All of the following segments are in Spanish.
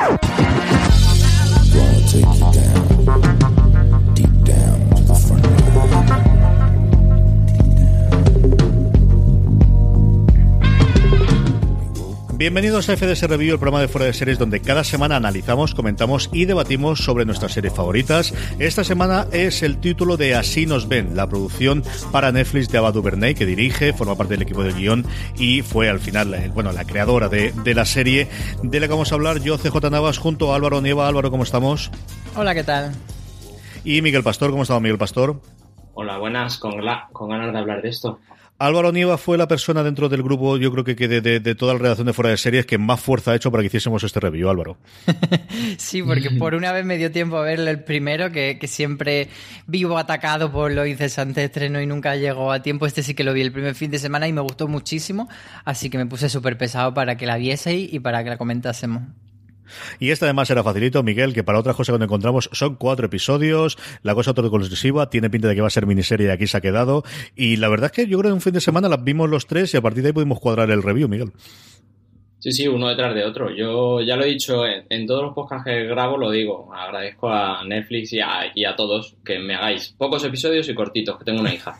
Bye. Bienvenidos a FDS Review, el programa de fuera de series donde cada semana analizamos, comentamos y debatimos sobre nuestras series favoritas. Esta semana es el título de Así nos ven, la producción para Netflix de Ava DuVernay que dirige, forma parte del equipo de guion y fue al final, eh, bueno, la creadora de, de la serie de la que vamos a hablar yo, CJ Navas, junto a Álvaro Nieva. Álvaro, ¿cómo estamos? Hola, ¿qué tal? Y Miguel Pastor, ¿cómo estamos, Miguel Pastor? Hola, buenas, con, con ganas de hablar de esto. Álvaro Nieva fue la persona dentro del grupo, yo creo que, de, toda la redacción de Fuera de Series que más fuerza ha hecho para que hiciésemos este review, Álvaro. sí, porque por una vez me dio tiempo a ver el primero, que, siempre vivo atacado por lo incesante estreno y nunca llegó a tiempo. Este sí que lo vi el primer fin de semana y me gustó muchísimo, así que me puse súper pesado para que la vieseis y para que la comentásemos. Y este además era facilito, Miguel, que para otras cosas que encontramos son cuatro episodios, la cosa exclusiva, tiene pinta de que va a ser miniserie y aquí se ha quedado. Y la verdad es que yo creo que un fin de semana las vimos los tres y a partir de ahí pudimos cuadrar el review, Miguel. Sí, sí, uno detrás de otro. Yo ya lo he dicho en, todos los podcasts que grabo, lo digo. Agradezco a Netflix y a, todos que me hagáis pocos episodios y cortitos, que tengo una hija.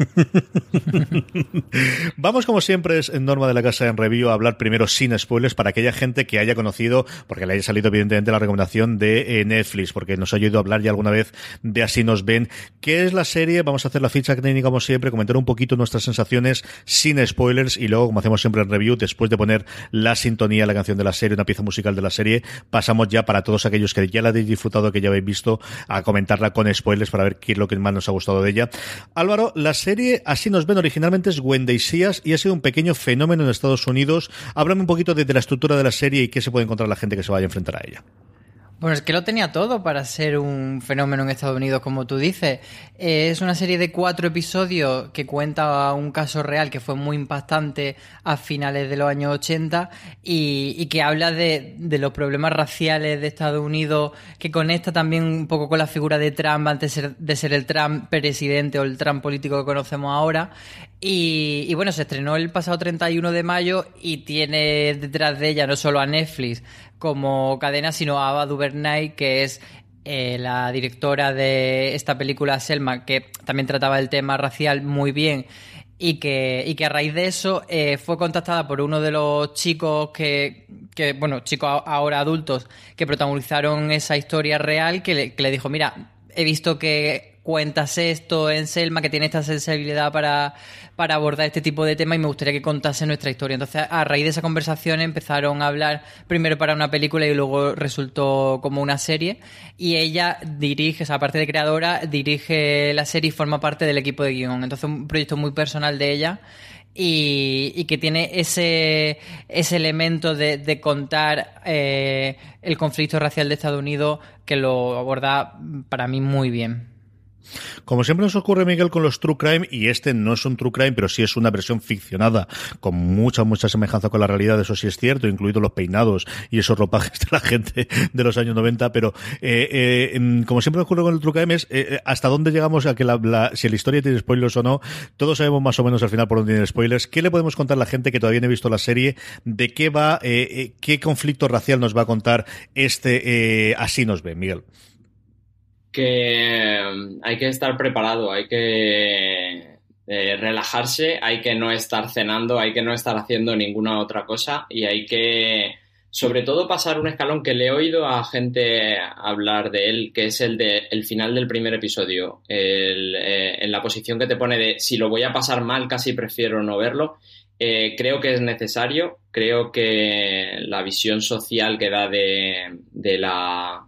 Vamos, como siempre, es en norma de la casa en review a hablar primero sin spoilers para aquella gente que haya conocido, porque le haya salido evidentemente la recomendación de eh, Netflix, porque nos ha a hablar ya alguna vez de Así nos ven. ¿Qué es la serie? Vamos a hacer la ficha técnica como siempre, comentar un poquito nuestras sensaciones sin spoilers y luego, como hacemos siempre en review, después de poner la sintonía la canción de la serie, una pieza musical de la serie, pasamos ya para todos aquellos que ya la habéis disfrutado, que ya habéis visto, a comentarla con spoilers para ver qué es lo que más nos ha gustado de ella. Álvaro, la serie, así nos ven originalmente, es Wendy Seas y ha sido un pequeño fenómeno en Estados Unidos. Háblame un poquito de, de la estructura de la serie y qué se puede encontrar la gente que se vaya a enfrentar a ella. Bueno, es que lo tenía todo para ser un fenómeno en Estados Unidos, como tú dices. Eh, es una serie de cuatro episodios que cuenta un caso real que fue muy impactante a finales de los años 80 y, que habla de, los problemas raciales de Estados Unidos, que conecta también un poco con la figura de Trump antes de ser el Trump presidente o el Trump político que conocemos ahora. Y, y bueno, se estrenó el pasado 31 de mayo y tiene detrás de ella no solo a Netflix, como cadena, sino a Ava DuVernay, que es eh, la directora de esta película Selma, que también trataba el tema racial muy bien y que, y que a raíz de eso eh, fue contactada por uno de los chicos que, que, bueno, chicos ahora adultos, que protagonizaron esa historia real, que le, que le dijo, mira, he visto que cuentas esto en Selma, que tiene esta sensibilidad para, para abordar este tipo de temas y me gustaría que contase nuestra historia. Entonces, a raíz de esa conversación empezaron a hablar primero para una película y luego resultó como una serie. Y ella dirige, o sea, aparte de creadora, dirige la serie y forma parte del equipo de guion. Entonces, un proyecto muy personal de ella. Y, que tiene ese, ese elemento de, contar eh, el conflicto racial de Estados Unidos que lo aborda para mí muy bien. Como siempre nos ocurre, Miguel, con los True Crime, y este no es un True Crime, pero sí es una versión ficcionada, con mucha, mucha semejanza con la realidad, eso sí es cierto, incluidos los peinados y esos ropajes de la gente de los años 90, pero eh, eh, como siempre nos ocurre con el True Crime es eh, hasta dónde llegamos a que la, si la historia tiene spoilers o no, todos sabemos más o menos al final por dónde tiene spoilers. ¿Qué le podemos contar a la gente que todavía no ha visto la serie? ¿De qué va, qué conflicto racial nos va a contar este Así nos ve, Miguel? Que mm, hay que estar preparado, hay que eh, relajarse, hay que no estar cenando, hay que no estar haciendo ninguna otra cosa y hay que, sobre todo, pasar un escalón que le he oído a gente hablar de él, que es el de el final del primer episodio, eh, en la posición que te pone de si lo voy a pasar mal, casi prefiero no verlo. Eh, creo que es necesario, creo que la visión social que da de, de la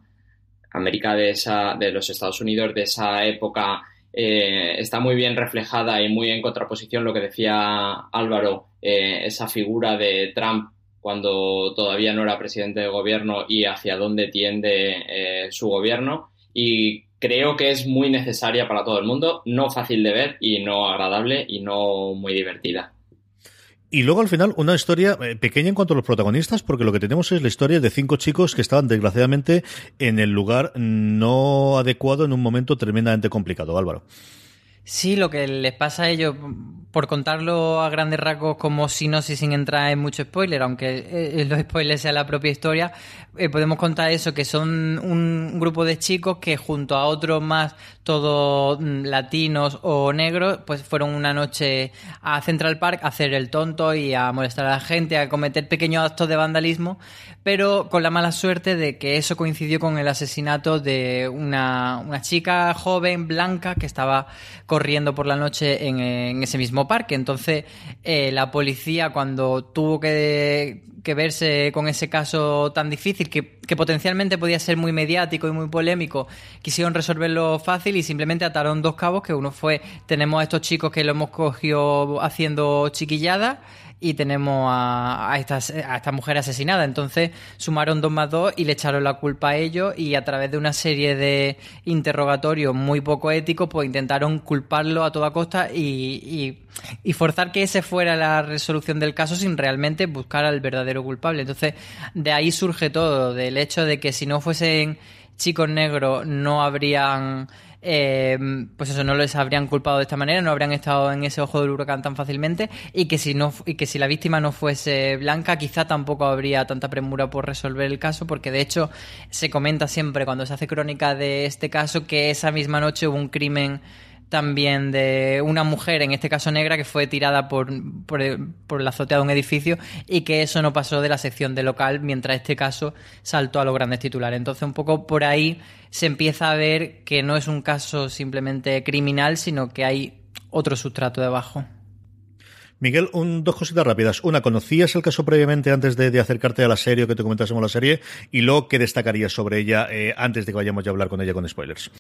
América de, esa, de los Estados Unidos de esa época eh, está muy bien reflejada y muy en contraposición lo que decía Álvaro, eh, esa figura de Trump cuando todavía no era presidente de gobierno y hacia dónde tiende eh, su gobierno. Y creo que es muy necesaria para todo el mundo, no fácil de ver y no agradable y no muy divertida. Y luego al final una historia eh, pequeña en cuanto a los protagonistas, porque lo que tenemos es la historia de cinco chicos que estaban desgraciadamente en el lugar no adecuado en un momento tremendamente complicado, Álvaro. Sí, lo que les pasa a ellos, por contarlo a grandes rasgos como sinopsis sin entrar en mucho spoiler, aunque eh, los spoilers sea la propia historia, eh, podemos contar eso, que son un grupo de chicos que junto a otros más, todos mm, latinos o negros, pues fueron una noche a Central Park a hacer el tonto y a molestar a la gente, a cometer pequeños actos de vandalismo, pero con la mala suerte de que eso coincidió con el asesinato de una, una chica joven, blanca, que estaba corriendo por la noche en, ese mismo parque. Entonces, eh, la policía, cuando tuvo que, verse con ese caso tan difícil, que, que, potencialmente podía ser muy mediático y muy polémico, quisieron resolverlo fácil y simplemente ataron dos cabos, que uno fue, tenemos a estos chicos que lo hemos cogido haciendo chiquilladas y tenemos a, a, estas, a esta mujer asesinada. Entonces sumaron dos más dos y le echaron la culpa a ellos y a través de una serie de interrogatorios muy poco éticos, pues intentaron culparlo a toda costa y, y, forzar que ese fuera la resolución del caso sin realmente buscar al verdadero culpable. Entonces de ahí surge todo, del hecho de que si no fuesen chicos negros no habrían eh, pues eso, no les habrían culpado de esta manera, no habrían estado en ese ojo del huracán tan fácilmente y que si no y que si la víctima no fuese blanca, quizá tampoco habría tanta premura por resolver el caso, porque de hecho se comenta siempre cuando se hace crónica de este caso que esa misma noche hubo un crimen también de una mujer, en este caso negra, que fue tirada por, por, la azotea de un edificio y que eso no pasó de la sección de local, mientras este caso saltó a los grandes titulares. Entonces, un poco por ahí se empieza a ver que no es un caso simplemente criminal, sino que hay otro sustrato debajo. Miguel, dos cositas rápidas. Una, ¿conocías el caso previamente antes de, acercarte a la serie o que te comentásemos la serie? Y luego, ¿qué destacarías sobre ella eh, antes de que vayamos ya a hablar con ella con spoilers?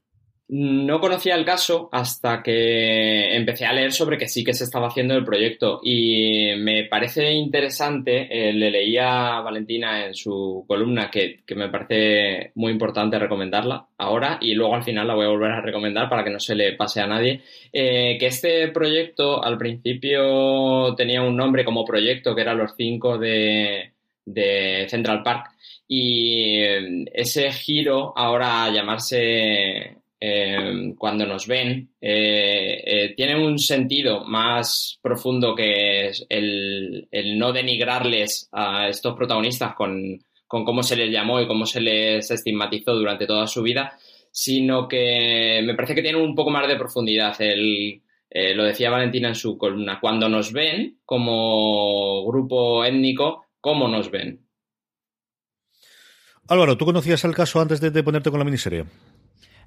No conocía el caso hasta que empecé a leer sobre que sí que se estaba haciendo el proyecto. Y me parece interesante, eh, le leía a Valentina en su columna que, me parece muy importante recomendarla ahora y luego al final la voy a volver a recomendar para que no se le pase a nadie, eh, que este proyecto al principio tenía un nombre como proyecto que era los cinco de, de Central Park y eh, ese giro ahora a llamarse eh, cuando nos ven, eh, eh, tiene un sentido más profundo que el, no denigrarles a estos protagonistas con, cómo se les llamó y cómo se les estigmatizó durante toda su vida, sino que me parece que tiene un poco más de profundidad. lo decía Valentina en su columna, cuando nos ven como grupo étnico, ¿cómo nos ven? Álvaro, ¿tú conocías el caso antes de ponerte con la miniserie?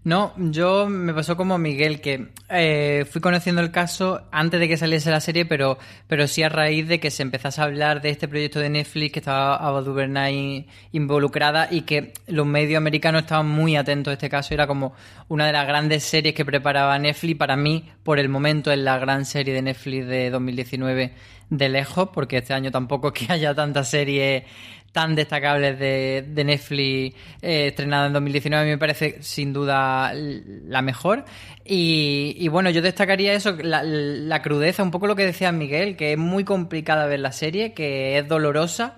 No, yo me pasó como Miguel, que eh, fui conociendo el caso antes de que saliese la serie, pero, pero sí a raíz de que se empezase a hablar de este proyecto de Netflix que estaba Ava DuVernay involucrada y que los medios americanos estaban muy atentos a este caso. Era como una de las grandes series que preparaba Netflix. Para mí, por el momento, es la gran serie de Netflix de 2019 de lejos, porque este año tampoco que haya tanta serie tan destacables de, de Netflix eh, estrenada en 2019, a mí me parece sin duda la mejor. Y, bueno, yo destacaría eso, la, crudeza, un poco lo que decía Miguel, que es muy complicada ver la serie, que es dolorosa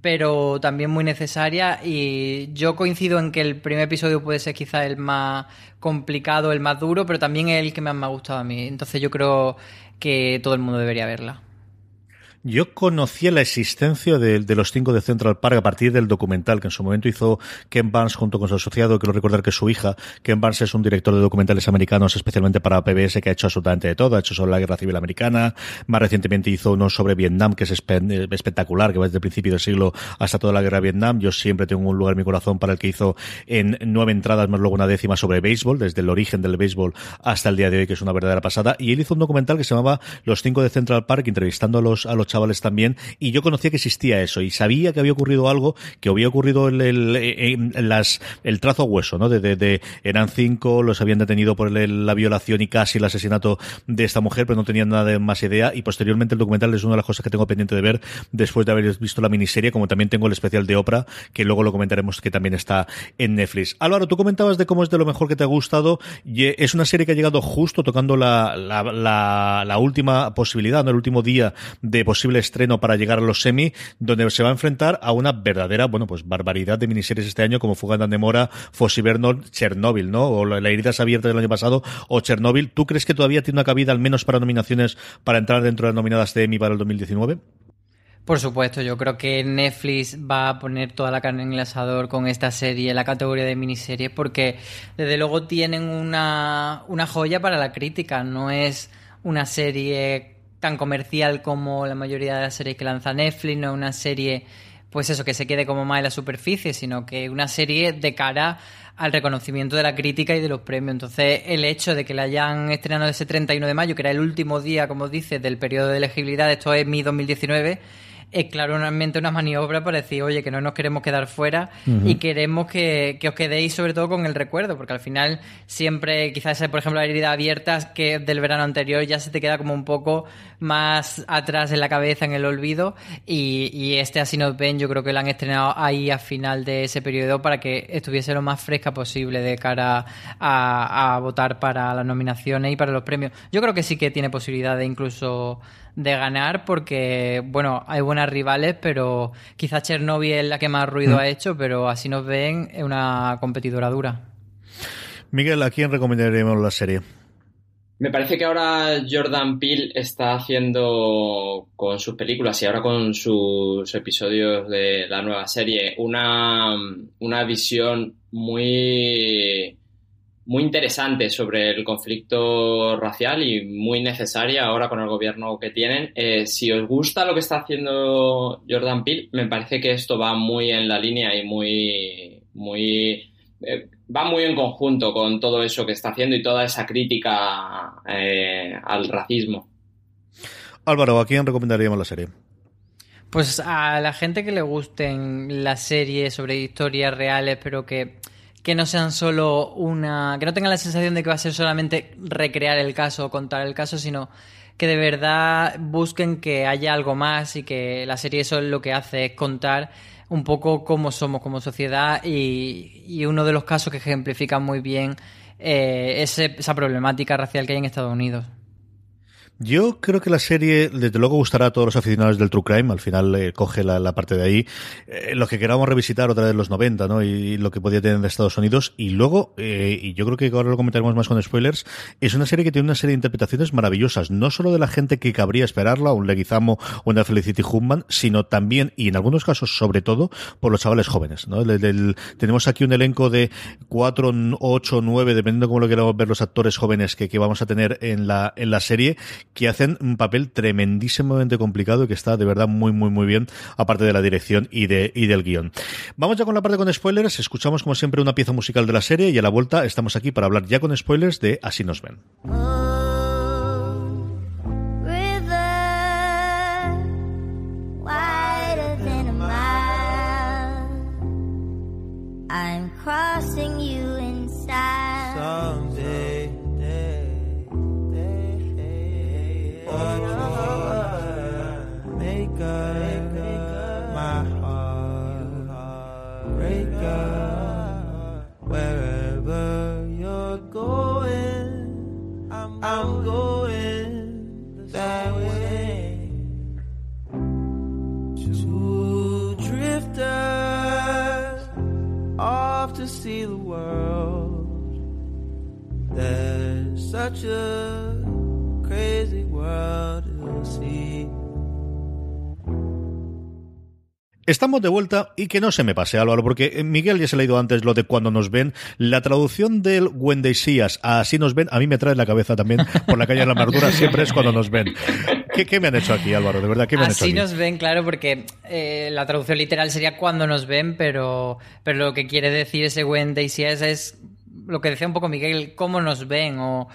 pero también muy necesaria y yo coincido en que el primer episodio puede ser quizá el más complicado, el más duro, pero también es el que más me ha gustado a mí. Entonces yo creo que todo el mundo debería verla. Yo conocía la existencia de, los cinco de Central Park a partir del documental que en su momento hizo Ken Barnes junto con su asociado, quiero recordar que es su hija. Ken Barnes es un director de documentales americanos especialmente para PBS que ha hecho absolutamente de todo, ha hecho sobre la guerra civil americana, más recientemente hizo uno sobre Vietnam que es espectacular, que va desde el principio del siglo hasta toda la guerra de Vietnam. Yo siempre tengo un lugar en mi corazón para el que hizo en nueve entradas más luego una décima sobre béisbol, desde el origen del béisbol hasta el día de hoy, que es una verdadera pasada. Y él hizo un documental que se llamaba Los cinco de Central Park, entrevistando a los, a los chavales también, y yo conocía que existía eso, y sabía que había ocurrido algo, que había ocurrido el, el, las, el trazo hueso, ¿no? De, de, eran cinco, los habían detenido por la violación y casi el asesinato de esta mujer, pero no tenían nada de más idea, y posteriormente el documental es una de las cosas que tengo pendiente de ver después de haber visto la miniserie, como también tengo el especial de Oprah, que luego lo comentaremos que también está en Netflix. Álvaro, tú comentabas de cómo es de lo mejor que te ha gustado, y es una serie que ha llegado justo tocando la, la, la, última posibilidad, ¿no? El último día de posibilidad estreno para llegar a los semi, donde se va a enfrentar a una verdadera, bueno, pues barbaridad de miniseries este año, como Fuga de Mora, Fossi Vernon, Chernobyl, ¿no? O La heridas abiertas del año pasado, o Chernobyl. ¿Tú crees que todavía tiene una cabida, al menos para nominaciones, para entrar dentro de las nominadas de Emmy para el 2019? Por supuesto, yo creo que Netflix va a poner toda la carne en el asador con esta serie, la categoría de miniseries, porque desde luego tienen una, una joya para la crítica. No es una serie tan comercial como la mayoría de las series que lanza Netflix, no es una serie, pues eso, que se quede como más en la superficie, sino que una serie de cara al reconocimiento de la crítica y de los premios. Entonces, el hecho de que la hayan estrenado ese 31 de mayo, que era el último día, como dices, del periodo de elegibilidad, esto es mi 2019, es claramente una maniobra para decir, oye, que no nos queremos quedar fuera y queremos que, os quedéis sobre todo con el recuerdo, porque al final siempre, quizás, por ejemplo, la herida abierta que del verano anterior ya se te queda como un poco más atrás en la cabeza, en el olvido, y, este Así nos ven, yo creo que lo han estrenado ahí a final de ese periodo para que estuviese lo más fresca posible de cara a, a votar para las nominaciones y para los premios. Yo creo que sí que tiene posibilidad de incluso de ganar porque, bueno, hay buenas rivales, pero quizás Chernobyl es la que más ruido mm. ha hecho, pero así nos ven es una competidora dura. Miguel, ¿a quién recomendaríamos la serie? Me parece que ahora Jordan Peele está haciendo con sus películas y ahora con sus episodios de la nueva serie una, una visión muy muy interesante sobre el conflicto racial y muy necesaria ahora con el gobierno que tienen. Eh, si os gusta lo que está haciendo Jordan Peele, me parece que esto va muy en la línea y muy, muy eh, va muy en conjunto con todo eso que está haciendo y toda esa crítica eh, al racismo. Álvaro, ¿a quién recomendaríamos la serie? Pues a la gente que le gusten las series sobre historias reales, pero que que no sean solo una. que no tengan la sensación de que va a ser solamente recrear el caso o contar el caso, sino que de verdad busquen que haya algo más y que la serie eso es lo que hace, es contar un poco cómo somos como sociedad y, uno de los casos que ejemplifica muy bien eh, esa problemática racial que hay en Estados Unidos. Yo creo que la serie, desde luego, gustará a todos los aficionados del True Crime. Al final eh, coge la, parte de ahí. Eh, lo que queramos revisitar otra vez los 90, ¿no? Y, lo que podía tener de Estados Unidos. Y luego, eh, y yo creo que ahora lo comentaremos más con spoilers, es una serie que tiene una serie de interpretaciones maravillosas. No solo de la gente que cabría esperarla, un Leguizamo o una Felicity Human, sino también, y en algunos casos, sobre todo, por los chavales jóvenes, ¿no? tenemos aquí un elenco de 4, 8, 9, dependiendo de cómo lo queramos ver los actores jóvenes que, vamos a tener en en la serie que hacen un papel tremendísimamente complicado y que está de verdad muy, muy, muy bien, aparte de la dirección y, de, y del guion. Vamos ya con la parte con spoilers. Escuchamos, como siempre, una pieza musical de la serie y a la vuelta estamos aquí para hablar ya con spoilers de Así nos ven. To see the world. There's such a crazy world to see. Estamos de vuelta y que no se me pase, Álvaro, porque eh, Miguel ya se ha leído antes lo de cuando nos ven. La traducción del When They a Así nos ven, a mí me trae la cabeza también por la calle de la amargura, siempre es cuando nos ven. ¿Qué, me han hecho aquí, Álvaro? De verdad, ¿qué me han hecho aquí? nos ven, claro, porque eh, la traducción literal sería cuando nos ven, pero, pero lo que quiere decir ese When They es lo que decía un poco Miguel, cómo nos ven o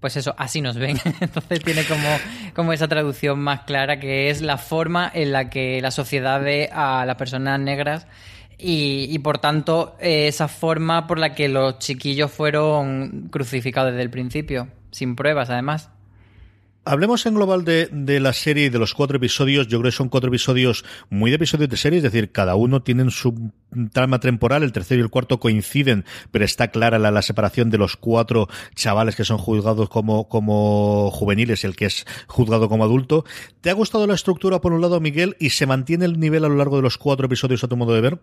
pues eso, así nos ven. Entonces tiene como, como esa traducción más clara que es la forma en la que la sociedad ve a las personas negras y, por tanto esa forma por la que los chiquillos fueron crucificados desde el principio, sin pruebas además. Hablemos en global de, la serie y de los cuatro episodios. Yo creo que son cuatro episodios muy de episodios de serie, es decir, cada uno tiene su trama temporal, el tercero y el cuarto coinciden, pero está clara la, la separación de los cuatro chavales que son juzgados como, como juveniles el que es juzgado como adulto. ¿Te ha gustado la estructura por un lado, Miguel, y se mantiene el nivel a lo largo de los cuatro episodios a tu modo de ver?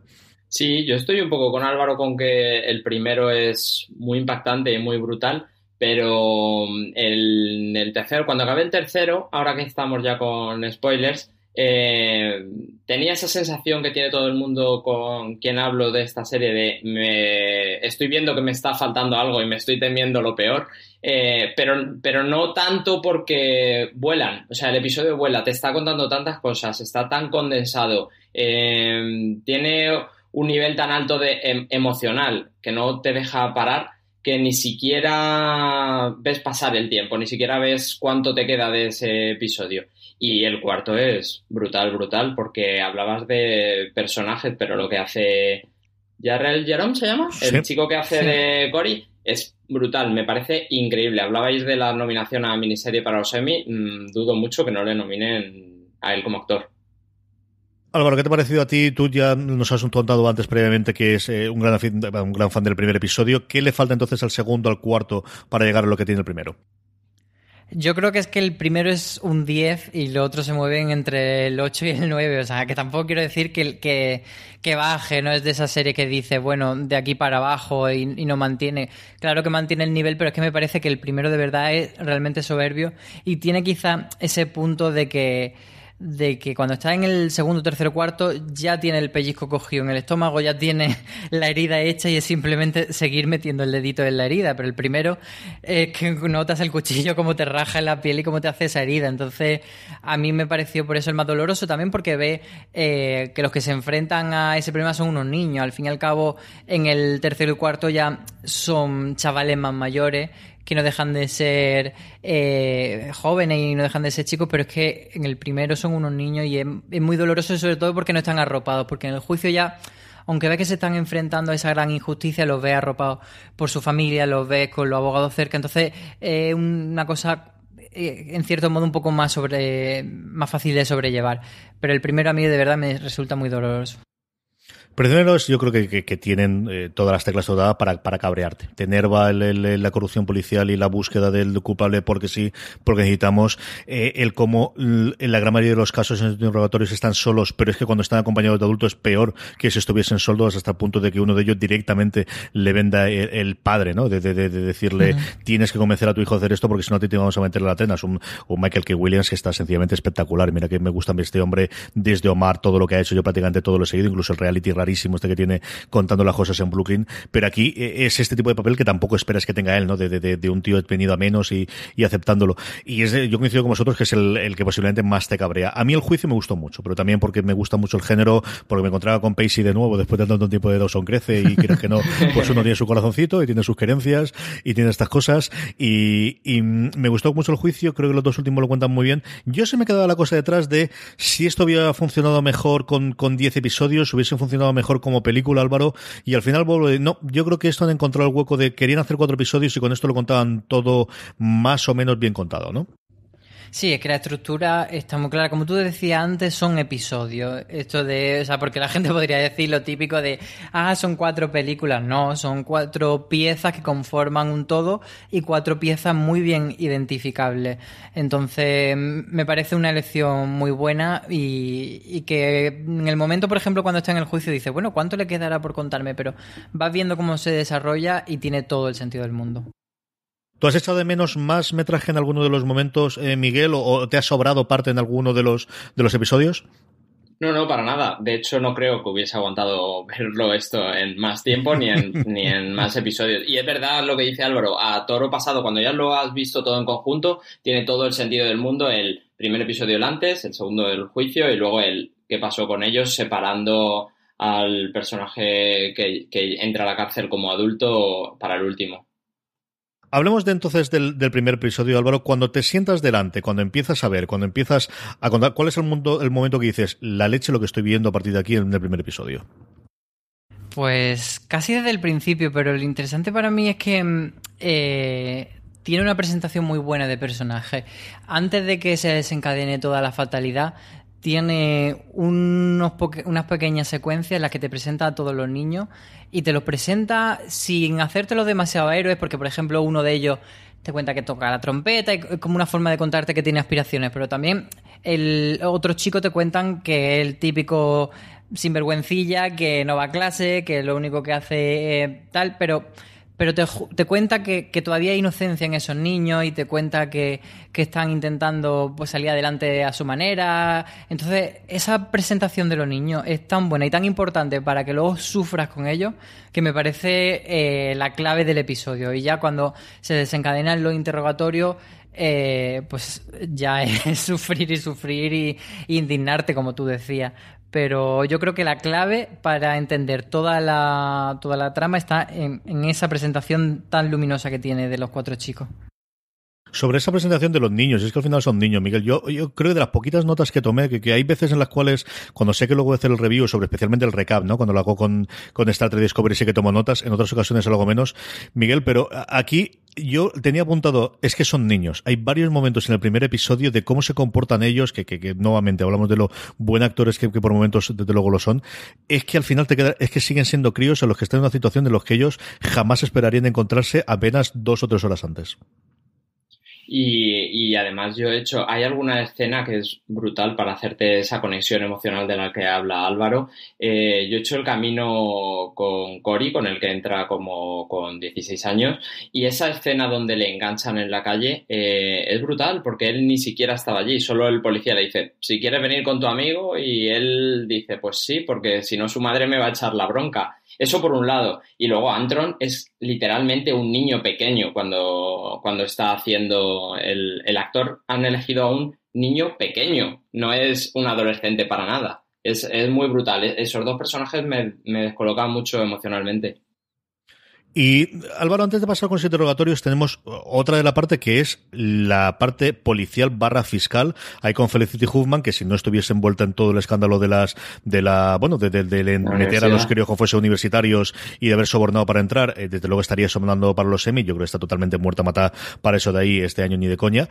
Sí, yo estoy un poco con Álvaro con que el primero es muy impactante y muy brutal pero el, el tercero, cuando acabé el tercero, ahora que estamos ya con spoilers, eh, tenía esa sensación que tiene todo el mundo con quien hablo de esta serie de me estoy viendo que me está faltando algo y me estoy temiendo lo peor, eh, pero, pero no tanto porque vuelan, o sea, el episodio vuela, te está contando tantas cosas, está tan condensado, eh, tiene un nivel tan alto de em, emocional que no te deja parar que ni siquiera ves pasar el tiempo, ni siquiera ves cuánto te queda de ese episodio. Y el cuarto es brutal, brutal, porque hablabas de personajes, pero lo que hace Jarrell Jerome se llama, el chico que hace de Cory, es brutal, me parece increíble. Hablabais de la nominación a miniserie para los Emmy, mm, dudo mucho que no le nominen a él como actor. Álvaro, ¿qué te ha parecido a ti? Tú ya nos has contado antes previamente que es eh, un, gran, un gran fan del primer episodio. ¿Qué le falta entonces al segundo, al cuarto, para llegar a lo que tiene el primero? Yo creo que es que el primero es un 10 y los otros se mueven entre el 8 y el 9. O sea, que tampoco quiero decir que, que, baje, no es de esa serie que dice, bueno, de aquí para abajo y, no mantiene. Claro que mantiene el nivel, pero es que me parece que el primero de verdad es realmente soberbio y tiene quizá ese punto de que de que cuando está en el segundo, tercero, cuarto, ya tiene el pellizco cogido en el estómago, ya tiene la herida hecha y es simplemente seguir metiendo el dedito en la herida. Pero el primero es que notas el cuchillo como te raja en la piel y cómo te hace esa herida. Entonces, a mí me pareció por eso el más doloroso, también porque ve eh, que los que se enfrentan a ese problema son unos niños. Al fin y al cabo, en el tercero y cuarto ya son chavales más mayores que no dejan de ser eh, jóvenes y no dejan de ser chicos, pero es que en el primero son unos niños y es, muy doloroso sobre todo porque no están arropados, porque en el juicio ya, aunque ve que se están enfrentando a esa gran injusticia, los ve arropados por su familia, los ve con los abogados cerca, entonces es eh, una cosa en cierto modo un poco más sobre más fácil de sobrellevar, pero el primero a mí de verdad me resulta muy doloroso. Prisioneros yo creo que, que, que tienen eh, todas las teclas todas para, para cabrearte. Te enerva el, el, la corrupción policial y la búsqueda del culpable porque sí, porque necesitamos eh, el cómo en la gran mayoría de los casos en los interrogatorios están solos, pero es que cuando están acompañados de adultos es peor que si estuviesen solos hasta el punto de que uno de ellos directamente le venda el, el padre, ¿no? De, de, de, de decirle, uh -huh. tienes que convencer a tu hijo a hacer esto porque si no te, te vamos a meter en la tena. Es un, un Michael K. Williams que está sencillamente espectacular. Mira que me gusta este hombre desde Omar, todo lo que ha hecho, yo prácticamente todo lo he seguido, incluso el reality rarísimo este que tiene contando las cosas en Brooklyn, pero aquí eh, es este tipo de papel que tampoco esperas que tenga él, ¿no? De, de, de un tío venido a menos y, y aceptándolo. Y es, yo coincido con vosotros que es el, el, que posiblemente más te cabrea. A mí el juicio me gustó mucho, pero también porque me gusta mucho el género, porque me encontraba con Pacey de nuevo después de tanto tiempo de Dawson crece y quieres que no, pues uno tiene su corazoncito y tiene sus querencias y tiene estas cosas y, y me gustó mucho el juicio, creo que los dos últimos lo cuentan muy bien. Yo se me quedaba la cosa detrás de si esto hubiera funcionado mejor con, con 10 episodios, hubiese funcionado mejor como película, Álvaro, y al final no, yo creo que esto han encontrado el hueco de querían hacer cuatro episodios y con esto lo contaban todo más o menos bien contado, ¿no? Sí, es que la estructura está muy clara. Como tú decías antes, son episodios. Esto de, o sea, porque la gente podría decir lo típico de, ah, son cuatro películas. No, son cuatro piezas que conforman un todo y cuatro piezas muy bien identificables. Entonces, me parece una elección muy buena y, que en el momento, por ejemplo, cuando está en el juicio, dice, bueno, ¿cuánto le quedará por contarme? Pero vas viendo cómo se desarrolla y tiene todo el sentido del mundo. ¿Tú has echado de menos más metraje en alguno de los momentos, eh, Miguel, o, o, te ha sobrado parte en alguno de los, de los episodios? No, no, para nada. De hecho, no creo que hubiese aguantado verlo esto en más tiempo ni en, ni en más episodios. Y es verdad lo que dice Álvaro, a toro pasado, cuando ya lo has visto todo en conjunto, tiene todo el sentido del mundo el primer episodio el antes, el segundo el juicio y luego el qué pasó con ellos separando al personaje que, que entra a la cárcel como adulto para el último. Hablemos de entonces del, primer episodio, Álvaro. Cuando te sientas delante, cuando empiezas a ver, cuando empiezas a contar, ¿cuál es el, mundo, el momento que dices, la leche lo que estoy viendo a partir de aquí en el primer episodio? Pues casi desde el principio, pero lo interesante para mí es que eh, tiene una presentación muy buena de personaje. Antes de que se desencadene toda la fatalidad, tiene unos unas pequeñas secuencias en las que te presenta a todos los niños y te los presenta sin hacértelo demasiado héroes, porque por ejemplo uno de ellos te cuenta que toca la trompeta y como una forma de contarte que tiene aspiraciones, pero también el otro chico te cuentan que es el típico sinvergüencilla, que no va a clase, que lo único que hace es tal, pero pero te, te cuenta que, todavía hay inocencia en esos niños y te cuenta que, están intentando pues, salir adelante a su manera. Entonces, esa presentación de los niños es tan buena y tan importante para que luego sufras con ellos que me parece eh, la clave del episodio. Y ya cuando se desencadenan los interrogatorios, eh, pues ya es sufrir y sufrir y, y, indignarte, como tú decías pero yo creo que la clave para entender toda la, toda la trama está en, esa presentación tan luminosa que tiene de los cuatro chicos. Sobre esa presentación de los niños, es que al final son niños, Miguel. Yo, creo que de las poquitas notas que tomé, que, hay veces en las cuales, cuando sé que luego voy a hacer el review sobre especialmente el recap, ¿no? Cuando lo hago con, con Star Trek Discovery sí que tomo notas, en otras ocasiones algo menos, Miguel, pero aquí yo tenía apuntado, es que son niños. Hay varios momentos en el primer episodio de cómo se comportan ellos, que, que, nuevamente hablamos de lo buen actores que, por momentos desde luego lo son. Es que al final te queda, es que siguen siendo críos en los que están en una situación en los que ellos jamás esperarían encontrarse apenas dos o tres horas antes. Y, además yo he hecho, hay alguna escena que es brutal para hacerte esa conexión emocional de la que habla Álvaro. Eh, yo he hecho el camino con Cory, con el que entra como con 16 años, y esa escena donde le enganchan en la calle eh, es brutal porque él ni siquiera estaba allí, solo el policía le dice, si quieres venir con tu amigo, y él dice, pues sí, porque si no su madre me va a echar la bronca. Eso por un lado. Y luego Antron es literalmente un niño pequeño cuando, cuando está haciendo el, el actor. Han elegido a un niño pequeño, no es un adolescente para nada. Es, es muy brutal. Esos dos personajes me, me descolocan mucho emocionalmente. Y Álvaro, antes de pasar con los interrogatorios, tenemos otra de la parte que es la parte policial barra fiscal. Hay con Felicity Huffman, que si no estuviese envuelta en todo el escándalo de las, de la, bueno, de, meter a los como fuese universitarios y de haber sobornado para entrar, eh, desde luego estaría sobornando para los semi. Yo creo que está totalmente muerta matada para eso de ahí este año ni de coña.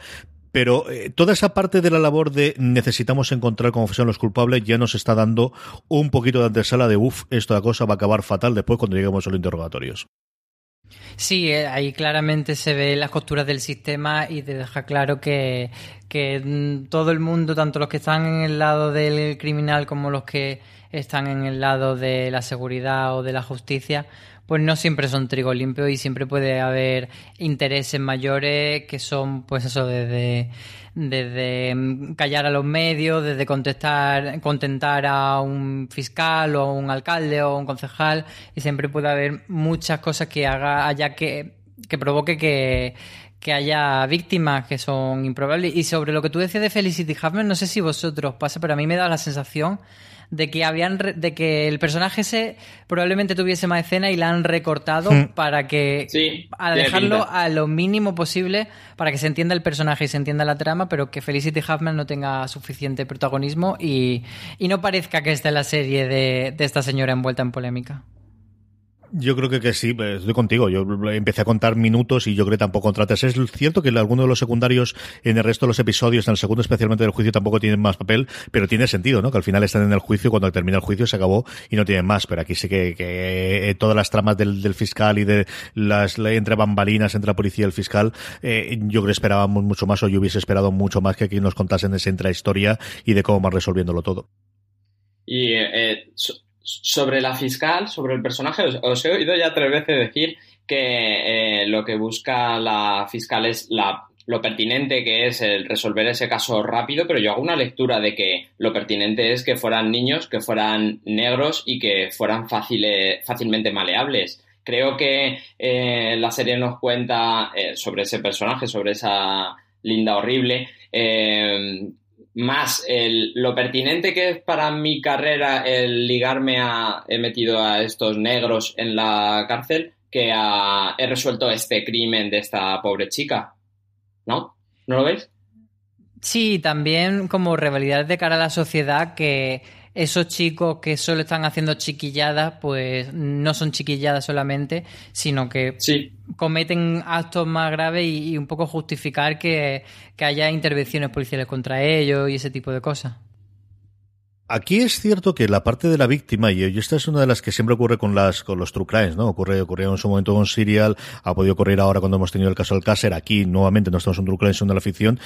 Pero eh, toda esa parte de la labor de necesitamos encontrar como fuesen los culpables ya nos está dando un poquito de antesala de uff, esta cosa va a acabar fatal después cuando lleguemos a los interrogatorios. Sí, eh, ahí claramente se ve las costuras del sistema y te deja claro que, que mm, todo el mundo, tanto los que están en el lado del criminal como los que están en el lado de la seguridad o de la justicia, pues no siempre son trigo limpio y siempre puede haber intereses mayores que son, pues eso, desde, desde mm, callar a los medios, desde contestar, contentar a un fiscal o a un alcalde o a un concejal y siempre puede haber muchas cosas que haga, haya que, que provoque que que haya víctimas que son improbables. Y sobre lo que tú decías de Felicity Huffman, no sé si vosotros pasa, pero a mí me da la sensación de que habían de que el personaje ese probablemente tuviese más escena y la han recortado hmm. para que a dejarlo a lo mínimo posible para que se entienda el personaje y se entienda la trama, pero que Felicity Huffman no tenga suficiente protagonismo y, y no parezca que esté la serie de, de esta señora envuelta en polémica. Yo creo que, que sí, estoy contigo. Yo empecé a contar minutos y yo creo que tampoco contrates. Es cierto que algunos de los secundarios en el resto de los episodios, en el segundo especialmente del juicio, tampoco tienen más papel, pero tiene sentido, ¿no? Que al final están en el juicio, cuando termina el juicio se acabó y no tienen más. Pero aquí sí que, que eh, todas las tramas del, del, fiscal y de las entre bambalinas entre la policía y el fiscal, eh, yo creo que esperábamos mucho más o yo hubiese esperado mucho más que aquí nos contasen esa intrahistoria y de cómo van resolviéndolo todo. Y eh, sobre la fiscal, sobre el personaje, os, he oído ya tres veces decir que eh, lo que busca la fiscal es la, lo pertinente que es el resolver ese caso rápido, pero yo hago una lectura de que lo pertinente es que fueran niños, que fueran negros y que fueran fácilmente maleables. Creo que eh, la serie nos cuenta eh, sobre ese personaje, sobre esa linda horrible, más el, lo pertinente que es para mi carrera el ligarme a, he metido a estos negros en la cárcel, que he resuelto este crimen de esta pobre chica. ¿No? ¿No lo veis? Sí, también como rivalidad de cara a la sociedad que esos chicos que solo están haciendo chiquilladas, pues no son chiquilladas solamente, sino que cometen actos más graves y, un poco justificar que, que haya intervenciones policiales contra ellos y ese tipo de cosas. Aquí es cierto que la parte de la víctima, y esta es una de las que siempre ocurre con las con los true crimes, ¿no? Ocurre, ocurrió en su momento con Serial, ha podido ocurrir ahora cuando hemos tenido el caso del Cácer, aquí nuevamente no estamos en true crime, sino de la ficción,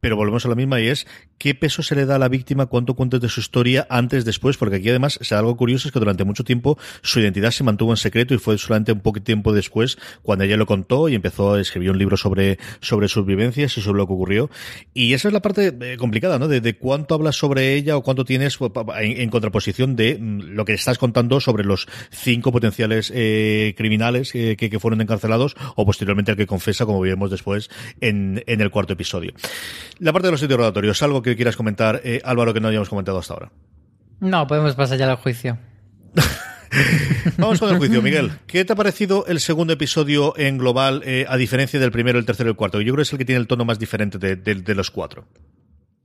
pero volvemos a la misma y es qué peso se le da a la víctima, cuánto cuentas de su historia antes, después, porque aquí además, o algo curioso es que durante mucho tiempo su identidad se mantuvo en secreto y fue solamente un poco tiempo después cuando ella lo contó y empezó a escribir un libro sobre, sobre sus vivencias y sobre lo que ocurrió. Y esa es la parte eh, complicada, ¿no? De, cuánto hablas sobre ella o cuánto tienes pues, en, contraposición de mm, lo que estás contando sobre los cinco potenciales eh, criminales eh, que, que, fueron encarcelados o posteriormente el que confesa, como veremos después en, en el cuarto episodio. La parte de los interrogatorios, algo que quieras comentar, eh, Álvaro, que no hayamos comentado hasta ahora. No, podemos pasar ya al juicio. Vamos con el juicio, Miguel. ¿Qué te ha parecido el segundo episodio en global, a diferencia del primero, el tercero y el cuarto? Yo creo que es el que tiene el tono más diferente de, de los cuatro.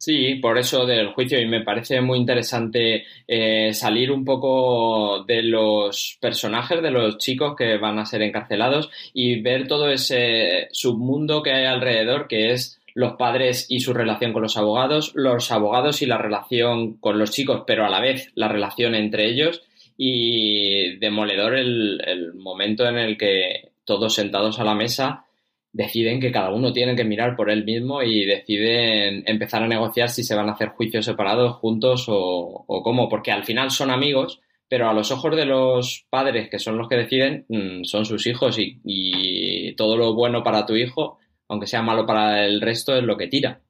Sí, por eso del juicio y me parece muy interesante eh, salir un poco de los personajes, de los chicos que van a ser encarcelados y ver todo ese submundo que hay alrededor, que es los padres y su relación con los abogados, los abogados y la relación con los chicos, pero a la vez la relación entre ellos. Y demoledor el, el momento en el que todos sentados a la mesa deciden que cada uno tiene que mirar por él mismo y deciden empezar a negociar si se van a hacer juicios separados, juntos o, cómo, porque al final son amigos, pero a los ojos de los padres, que son los que deciden, mm, son sus hijos y todo lo bueno para tu hijo, aunque sea malo para el resto, es lo que tira.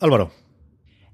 Álvaro.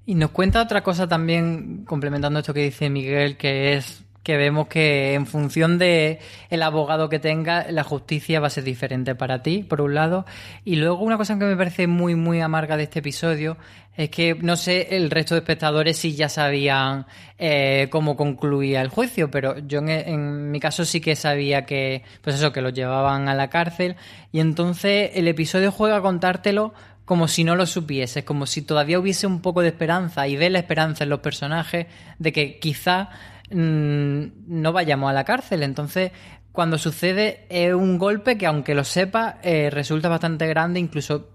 Y nos cuenta otra cosa también, complementando esto que dice Miguel, que es que vemos que en función de el abogado que tenga, la justicia va a ser diferente para ti, por un lado. Y luego una cosa que me parece muy, muy amarga de este episodio es que no sé el resto de espectadores si ya sabían eh, cómo concluía el juicio, pero yo en, mi caso sí que sabía que, pues eso, que los llevaban a la cárcel. Y entonces el episodio juega a contártelo como si no lo supieses, como si todavía hubiese un poco de esperanza y ve la esperanza en los personajes de que quizá Mm, no vayamos a la cárcel. Entonces, cuando sucede es un golpe que, aunque lo sepa, eh, resulta bastante grande, incluso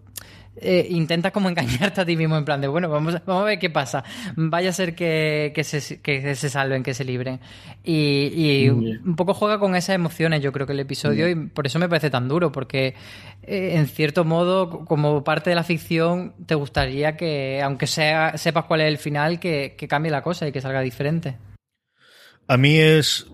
eh, intentas como engañarte a ti mismo en plan de, bueno, vamos, vamos a ver qué pasa. Vaya a ser que, que, se, que se salven, que se libren. Y, un poco juega con esas emociones, yo creo que el episodio, y por eso me parece tan duro, porque eh, en cierto modo, como parte de la ficción, te gustaría que, aunque sea, sepas cuál es el final, que cambie la cosa y que salga diferente. A mí es,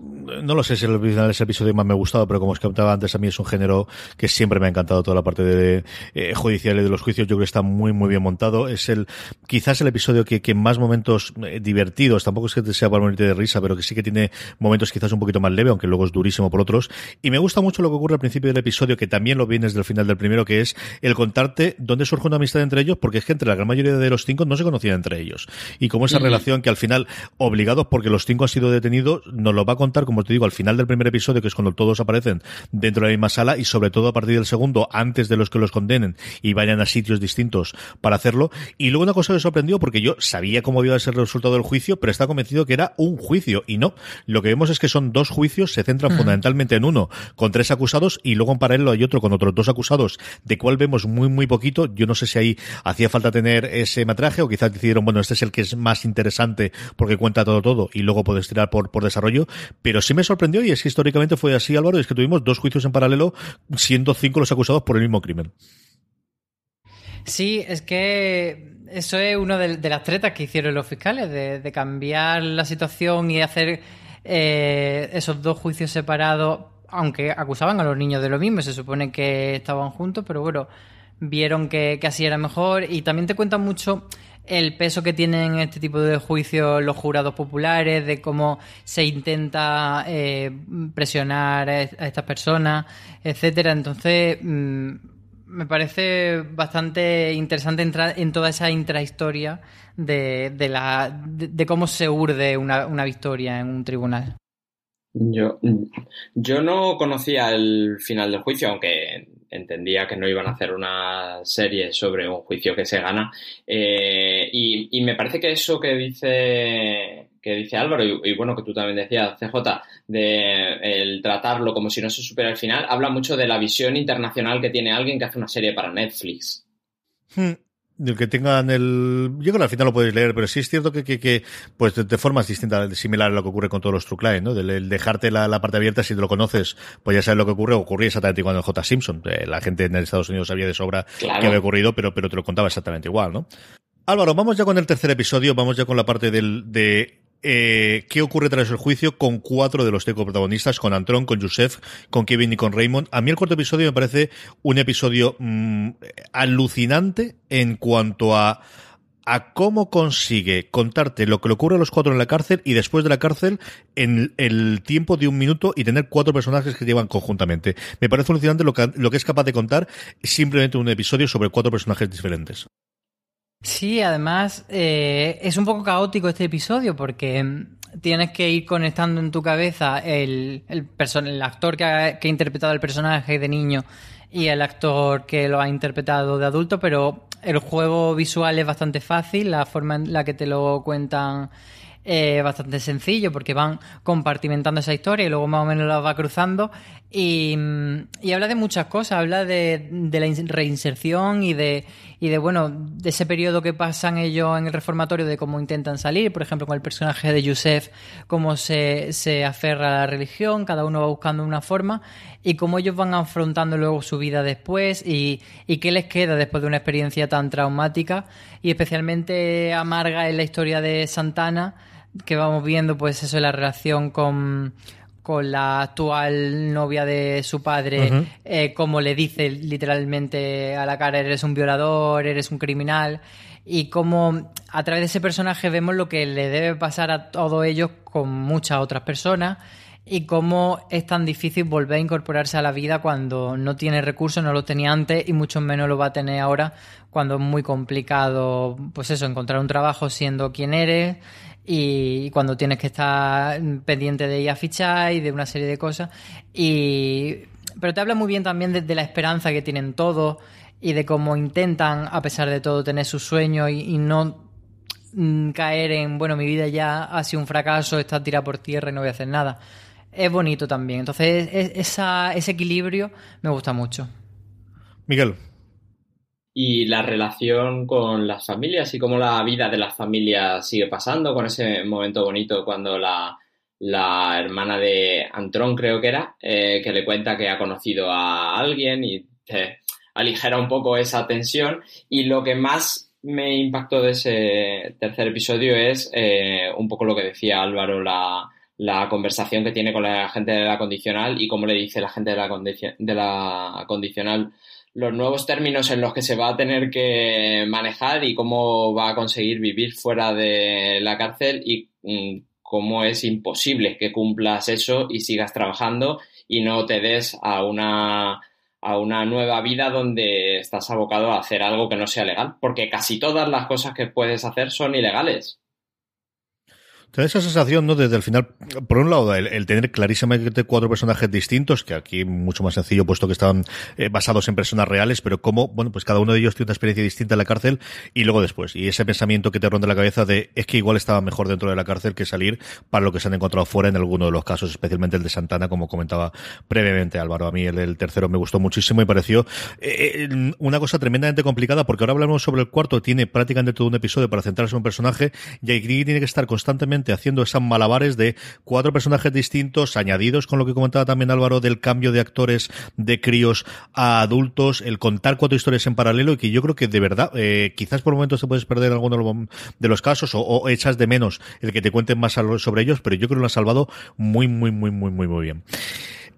no lo sé si el final de ese episodio más me ha gustado, pero como os comentaba antes, a mí es un género que siempre me ha encantado toda la parte de eh, judicial y de los juicios. Yo creo que está muy, muy bien montado. Es el, quizás el episodio que, que más momentos eh, divertidos, tampoco es que sea para morirte de risa, pero que sí que tiene momentos quizás un poquito más leve, aunque luego es durísimo por otros. Y me gusta mucho lo que ocurre al principio del episodio, que también lo vienes del final del primero, que es el contarte dónde surge una amistad entre ellos, porque es que entre la gran mayoría de los cinco no se conocían entre ellos. Y como esa relación que al final, obligados porque los cinco han sido detenidos, nos lo va a contar, como te digo, al final del primer episodio, que es cuando todos aparecen dentro de la misma sala, y sobre todo a partir del segundo, antes de los que los condenen y vayan a sitios distintos para hacerlo. Y luego una cosa que me sorprendió, porque yo sabía cómo iba a ser el resultado del juicio, pero estaba convencido que era un juicio, y no. Lo que vemos es que son dos juicios, se centran fundamentalmente en uno con tres acusados, y luego en paralelo hay otro con otros dos acusados, de cual vemos muy, muy poquito. Yo no sé si ahí hacía falta tener ese metraje, o quizás decidieron, bueno, este es el que es más interesante porque cuenta todo, todo, y luego puedes tirar por, por desarrollo pero sí me sorprendió y es que históricamente fue así, Álvaro, es que tuvimos dos juicios en paralelo, siendo cinco los acusados por el mismo crimen. Sí, es que eso es una de, las tretas que hicieron los fiscales, de, cambiar la situación y hacer eh, esos dos juicios separados, aunque acusaban a los niños de lo mismo, se supone que estaban juntos, pero bueno, vieron que, que así era mejor y también te cuentan mucho el peso que tienen este tipo de juicios los jurados populares, de cómo se intenta eh, presionar a estas personas, etcétera. Entonces, mm, me parece bastante interesante entrar en toda esa intrahistoria de, de, la, de, cómo se urde una, una victoria en un tribunal. Yo, yo no conocía el final del juicio, aunque entendía que no iban a hacer una serie sobre un juicio que se gana. Eh, y, me parece que eso que dice que dice Álvaro, y, bueno, que tú también decías, CJ, de el tratarlo como si no se supiera el final, habla mucho de la visión internacional que tiene alguien que hace una serie para Netflix. Hmm. El que tengan el. Yo creo que al final lo podéis leer, pero sí es cierto que, que, que pues de, formas distintas, similar a lo que ocurre con todos los True Crime, ¿no? El, dejarte la, la, parte abierta, si te lo conoces, pues ya sabes lo que ocurre. Ocurría exactamente igual en J. Simpson. Eh, la gente en Estados Unidos sabía de sobra que había ocurrido, pero, pero te lo contaba exactamente igual, ¿no? Álvaro, vamos ya con el tercer episodio, vamos ya con la parte del, de eh, qué ocurre tras el juicio con cuatro de los cinco protagonistas, con Antron, con Joseph, con Kevin y con Raymond. A mí el cuarto episodio me parece un episodio mm, alucinante en cuanto a a cómo consigue contarte lo que le ocurre a los cuatro en la cárcel y después de la cárcel en el tiempo de un minuto y tener cuatro personajes que llevan conjuntamente. Me parece alucinante lo que es capaz de contar simplemente un episodio sobre cuatro personajes diferentes. Sí, además eh, es un poco caótico este episodio porque mm, tienes que ir conectando en tu cabeza el, el, el actor que ha, que ha interpretado el personaje de niño y el actor que lo ha interpretado de adulto, pero el juego visual es bastante fácil, la forma en la que te lo cuentan es bastante sencillo porque van compartimentando esa historia y luego más o menos la va cruzando y, habla de muchas cosas, habla de, la reinserción y de, y de, bueno, de ese periodo que pasan ellos en el reformatorio, de cómo intentan salir, por ejemplo, con el personaje de Yusef, cómo se, se aferra a la religión, cada uno va buscando una forma y cómo ellos van afrontando luego su vida después y, y qué les queda después de una experiencia tan traumática y especialmente amarga en la historia de Santana que vamos viendo pues eso la relación con con la actual novia de su padre, eh, como le dice literalmente a la cara, eres un violador, eres un criminal, y como a través de ese personaje vemos lo que le debe pasar a todos ellos con muchas otras personas y cómo es tan difícil volver a incorporarse a la vida cuando no tiene recursos, no lo tenía antes y mucho menos lo va a tener ahora cuando es muy complicado, pues eso, encontrar un trabajo siendo quien eres y cuando tienes que estar pendiente de ir a fichar y de una serie de cosas. Y... Pero te habla muy bien también de, la esperanza que tienen todos y de cómo intentan, a pesar de todo, tener sus sueños y, no mm, caer en, bueno, mi vida ya ha sido un fracaso, está tirada por tierra y no voy a hacer nada. Es bonito también. Entonces, ese equilibrio me gusta mucho. Miguel y la relación con las familias y cómo la vida de las familias sigue pasando con ese momento bonito cuando la, la hermana de Antrón creo que era, eh, que le cuenta que ha conocido a alguien y aligera un poco esa tensión. Y lo que más me impactó de ese tercer episodio es eh, un poco lo que decía Álvaro, la, la conversación que tiene con la gente de la condicional y cómo le dice la gente de la, de la condicional los nuevos términos en los que se va a tener que manejar y cómo va a conseguir vivir fuera de la cárcel y mm, cómo es imposible que cumplas eso y sigas trabajando y no te des a una a una nueva vida donde estás abocado a hacer algo que no sea legal, porque casi todas las cosas que puedes hacer son ilegales. Te esa sensación, ¿no? Desde el final, por un lado, el, tener clarísimamente cuatro personajes distintos, que aquí mucho más sencillo, puesto que estaban eh, basados en personas reales, pero cómo, bueno, pues cada uno de ellos tiene una experiencia distinta en la cárcel y luego después. Y ese pensamiento que te ronda la cabeza de es que igual estaba mejor dentro de la cárcel que salir para lo que se han encontrado fuera en alguno de los casos, especialmente el de Santana, como comentaba previamente Álvaro. A mí el, el tercero me gustó muchísimo y pareció eh, eh, una cosa tremendamente complicada, porque ahora hablamos sobre el cuarto, tiene prácticamente todo un episodio para centrarse en un personaje y aquí tiene que estar constantemente haciendo esas malabares de cuatro personajes distintos, añadidos con lo que comentaba también Álvaro del cambio de actores de críos a adultos, el contar cuatro historias en paralelo y que yo creo que de verdad, eh, quizás por momentos te puedes perder alguno de los casos o, echas de menos el que te cuenten más sobre ellos, pero yo creo que lo han salvado muy, muy, muy, muy, muy, muy bien.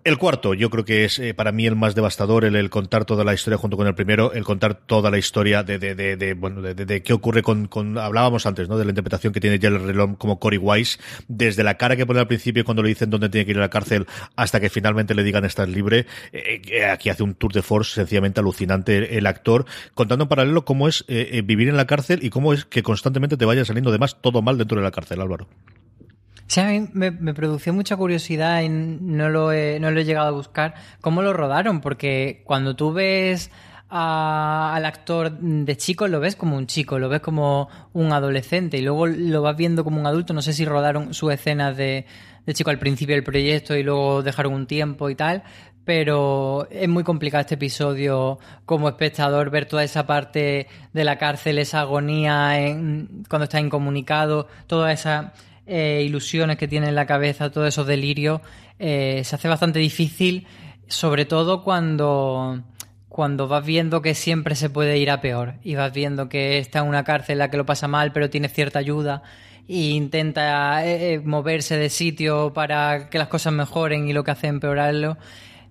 El cuarto, yo creo que es eh, para mí el más devastador, el, contar toda la historia junto con el primero, el contar toda la historia de, bueno, de, qué ocurre con, con, hablábamos antes, ¿no? De la interpretación que tiene Jerry Relom como Cory Wise, desde la cara que pone al principio cuando le dicen dónde tiene que ir a la cárcel hasta que finalmente le digan estar libre. Eh, eh, aquí hace un tour de force sencillamente alucinante el, actor, contando en paralelo cómo es vivir en la cárcel y cómo es que constantemente te vaya saliendo además todo mal dentro de la cárcel, Álvaro. Sí, a mí me, me, produció mucha curiosidad y no lo, he, no lo he llegado a buscar. ¿Cómo lo rodaron? Porque cuando tú ves al actor de chico, lo ves como un chico, lo ves como un adolescente y luego lo vas viendo como un adulto. No sé si rodaron sus escenas de, de chico al principio del proyecto y luego dejaron un tiempo y tal, pero es muy complicado este episodio como espectador ver toda esa parte de la cárcel, esa agonía en, cuando está incomunicado, todas esas eh, ilusiones que tiene en la cabeza, todos esos delirios. Eh, se hace bastante difícil, sobre todo cuando cuando vas viendo que siempre se puede ir a peor y vas viendo que está en una cárcel en la que lo pasa mal pero tiene cierta ayuda e intenta eh, moverse de sitio para que las cosas mejoren y lo que hace empeorarlo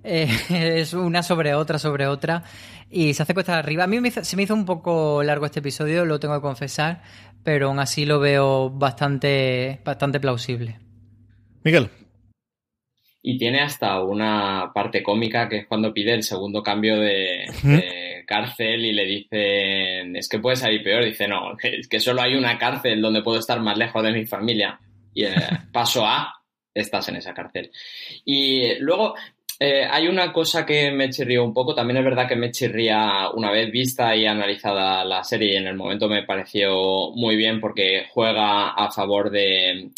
eh, es una sobre otra, sobre otra. Y se hace cuesta arriba. A mí se me hizo un poco largo este episodio, lo tengo que confesar, pero aún así lo veo bastante, bastante plausible. Miguel. Y tiene hasta una parte cómica que es cuando pide el segundo cambio de, cárcel y le dicen, es que puede salir peor. Dice, no, es que solo hay una cárcel donde puedo estar más lejos de mi familia. Y eh, paso A, estás en esa cárcel. Y luego, eh, hay una cosa que me chirrió un poco. También es verdad que me chirría una vez vista y analizada la serie y en el momento me pareció muy bien porque juega a favor de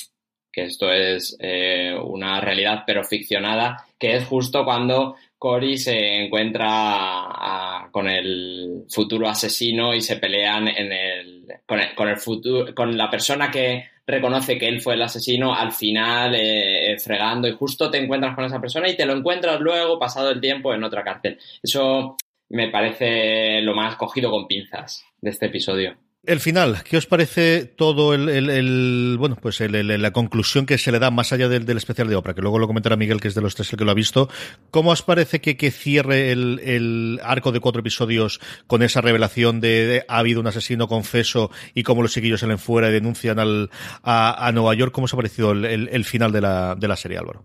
que esto es eh, una realidad pero ficcionada, que es justo cuando Cory se encuentra con el futuro asesino y se pelean en el, con, el, con el futuro, con la persona que reconoce que él fue el asesino al final eh, eh, fregando y justo te encuentras con esa persona y te lo encuentras luego pasado el tiempo en otra cárcel. Eso me parece lo más cogido con pinzas de este episodio. El final, ¿qué os parece todo el, bueno, pues la conclusión que se le da más allá del, especial de Oprah, que luego lo comentará Miguel, que es de los tres el que lo ha visto? ¿Cómo os parece que, que cierre el, arco de cuatro episodios con esa revelación de, ha habido un asesino confeso y cómo los chiquillos salen fuera y denuncian al, a, Nueva York? ¿Cómo os ha parecido el, final de la, de la serie, Álvaro?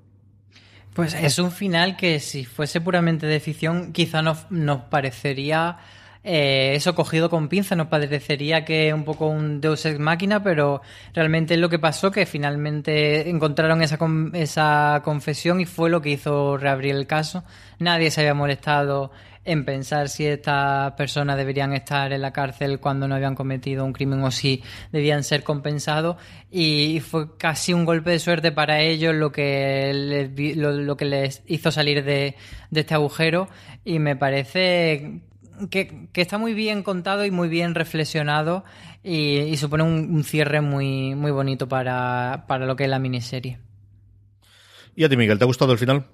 Pues es un final que si fuese puramente de ficción quizá nos, nos parecería eh, eso cogido con pinza nos parecería que un poco un Deus Ex Máquina, pero realmente es lo que pasó, que finalmente encontraron esa, esa confesión y fue lo que hizo reabrir el caso. Nadie se había molestado en pensar si estas personas deberían estar en la cárcel cuando no habían cometido un crimen o si debían ser compensados y fue casi un golpe de suerte para ellos lo que les, lo, que les hizo salir de este agujero y me parece que, está muy bien contado y muy bien reflexionado y, supone un, cierre muy, muy bonito para, para lo que es la miniserie. ¿Y a ti, Miguel, te ha gustado el final?